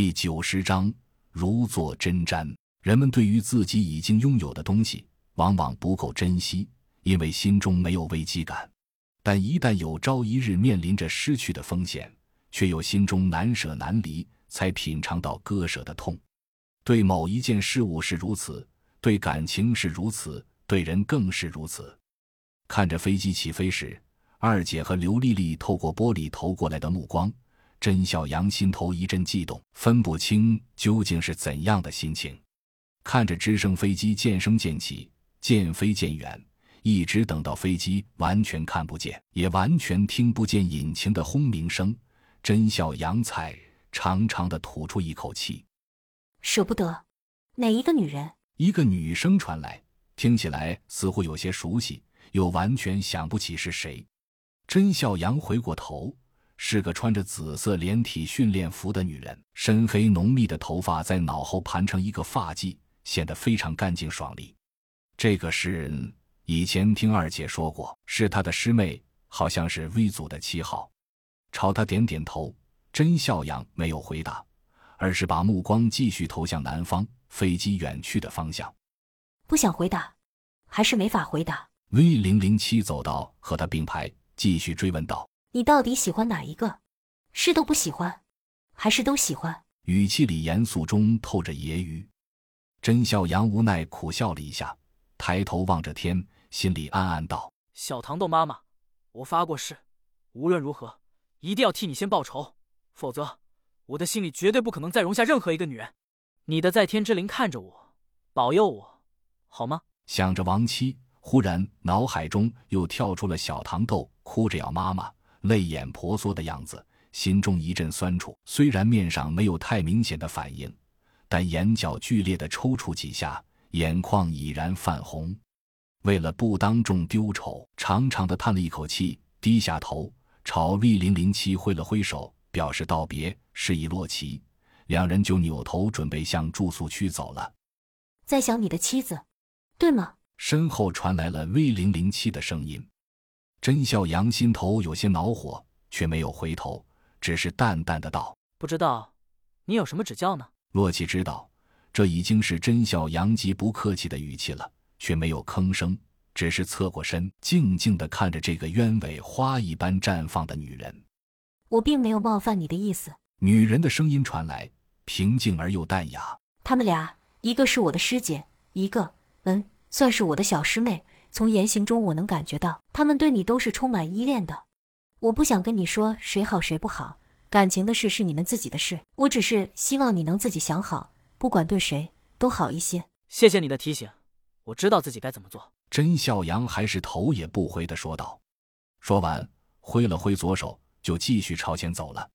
第九十章，如坐针毡。人们对于自己已经拥有的东西，往往不够珍惜，因为心中没有危机感。但一旦有朝一日面临着失去的风险，却又心中难舍难离，才品尝到割舍的痛。对某一件事物是如此，对感情是如此，对人更是如此。看着飞机起飞时，二姐和刘丽丽透过玻璃投过来的目光。甄小阳心头一阵悸动，分不清究竟是怎样的心情。看着直升飞机渐升渐起，渐飞渐远，一直等到飞机完全看不见，也完全听不见引擎的轰鸣声，甄小阳才长长的吐出一口气，舍不得。哪一个女人？一个女声传来，听起来似乎有些熟悉，又完全想不起是谁。甄小阳回过头。是个穿着紫色连体训练服的女人，深黑浓密的头发在脑后盘成一个发髻，显得非常干净爽利。这个诗人以前听二姐说过，是她的师妹，好像是 V 组的七号。朝他点点头，甄笑阳没有回答，而是把目光继续投向南方飞机远去的方向。不想回答，还是没法回答？V 零零七走到和他并排，继续追问道。你到底喜欢哪一个？是都不喜欢，还是都喜欢？语气里严肃中透着揶揄。甄笑阳无奈苦笑了一下，抬头望着天，心里暗暗道：“小糖豆妈妈，我发过誓，无论如何一定要替你先报仇，否则我的心里绝对不可能再容下任何一个女人。你的在天之灵看着我，保佑我，好吗？”想着亡妻，忽然脑海中又跳出了小糖豆哭着要妈妈。泪眼婆娑的样子，心中一阵酸楚。虽然面上没有太明显的反应，但眼角剧烈的抽搐几下，眼眶已然泛红。为了不当众丢丑，长长的叹了一口气，低下头朝 V 零零七挥了挥手，表示道别，示意洛奇。两人就扭头准备向住宿区走了。在想你的妻子，对吗？身后传来了 V 零零七的声音。甄笑阳心头有些恼火，却没有回头，只是淡淡的道：“不知道，你有什么指教呢？”洛奇知道，这已经是甄笑阳极不客气的语气了，却没有吭声，只是侧过身，静静的看着这个鸢尾花一般绽放的女人。我并没有冒犯你的意思。女人的声音传来，平静而又淡雅。他们俩，一个是我的师姐，一个，嗯，算是我的小师妹。从言行中，我能感觉到他们对你都是充满依恋的。我不想跟你说谁好谁不好，感情的事是你们自己的事。我只是希望你能自己想好，不管对谁都好一些。谢谢你的提醒，我知道自己该怎么做。甄笑阳还是头也不回的说道。说完，挥了挥左手，就继续朝前走了。